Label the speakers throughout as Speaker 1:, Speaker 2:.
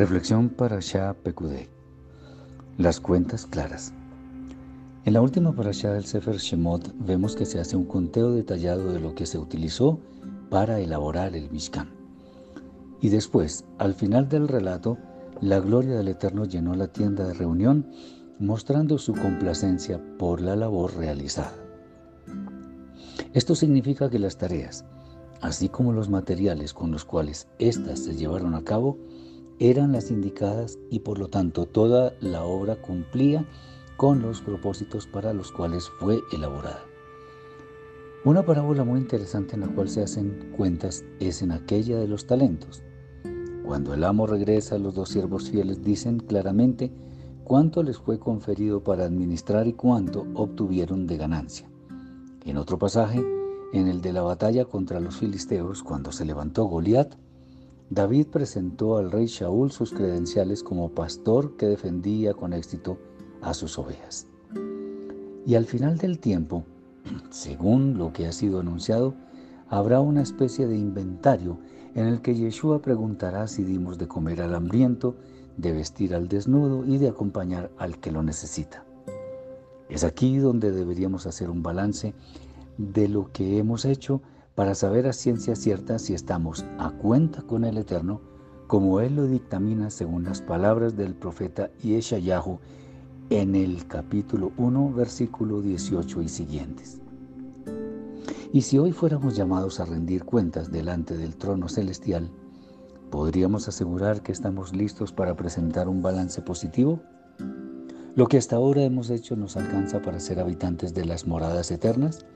Speaker 1: Reflexión para Shah Pekudé. Las cuentas claras. En la última parasha del Sefer Shemot vemos que se hace un conteo detallado de lo que se utilizó para elaborar el Mishkan. Y después, al final del relato, la gloria del Eterno llenó la tienda de reunión, mostrando su complacencia por la labor realizada. Esto significa que las tareas, así como los materiales con los cuales éstas se llevaron a cabo, eran las indicadas y por lo tanto toda la obra cumplía con los propósitos para los cuales fue elaborada. Una parábola muy interesante en la cual se hacen cuentas es en aquella de los talentos. Cuando el amo regresa, los dos siervos fieles dicen claramente cuánto les fue conferido para administrar y cuánto obtuvieron de ganancia. En otro pasaje, en el de la batalla contra los filisteos, cuando se levantó Goliat, David presentó al rey Shaul sus credenciales como pastor que defendía con éxito a sus ovejas. Y al final del tiempo, según lo que ha sido anunciado, habrá una especie de inventario en el que Yeshua preguntará si dimos de comer al hambriento, de vestir al desnudo y de acompañar al que lo necesita. Es aquí donde deberíamos hacer un balance de lo que hemos hecho para saber a ciencia cierta si estamos a cuenta con el Eterno, como Él lo dictamina según las palabras del profeta Yeshayahu en el capítulo 1, versículo 18 y siguientes. Y si hoy fuéramos llamados a rendir cuentas delante del trono celestial, ¿podríamos asegurar que estamos listos para presentar un balance positivo? ¿Lo que hasta ahora hemos hecho nos alcanza para ser habitantes de las moradas eternas?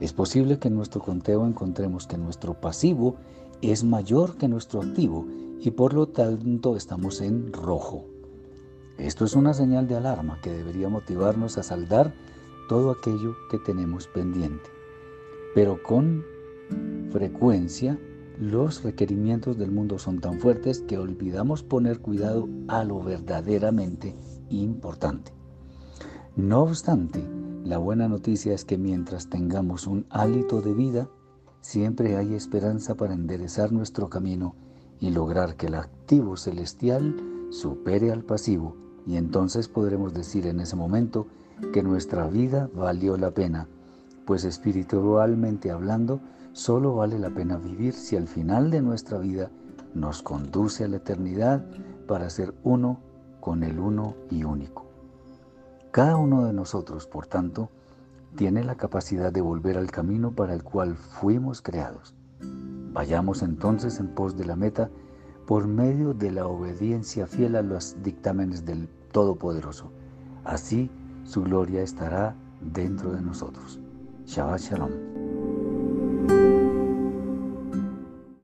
Speaker 1: Es posible que en nuestro conteo encontremos que nuestro pasivo es mayor que nuestro activo y por lo tanto estamos en rojo. Esto es una señal de alarma que debería motivarnos a saldar todo aquello que tenemos pendiente. Pero con frecuencia los requerimientos del mundo son tan fuertes que olvidamos poner cuidado a lo verdaderamente importante. No obstante, la buena noticia es que mientras tengamos un hálito de vida, siempre hay esperanza para enderezar nuestro camino y lograr que el activo celestial supere al pasivo y entonces podremos decir en ese momento que nuestra vida valió la pena, pues espiritualmente hablando, solo vale la pena vivir si al final de nuestra vida nos conduce a la eternidad para ser uno con el uno y único. Cada uno de nosotros, por tanto, tiene la capacidad de volver al camino para el cual fuimos creados. Vayamos entonces en pos de la meta por medio de la obediencia fiel a los dictámenes del Todopoderoso. Así su gloria estará dentro de nosotros. Shabbat Shalom.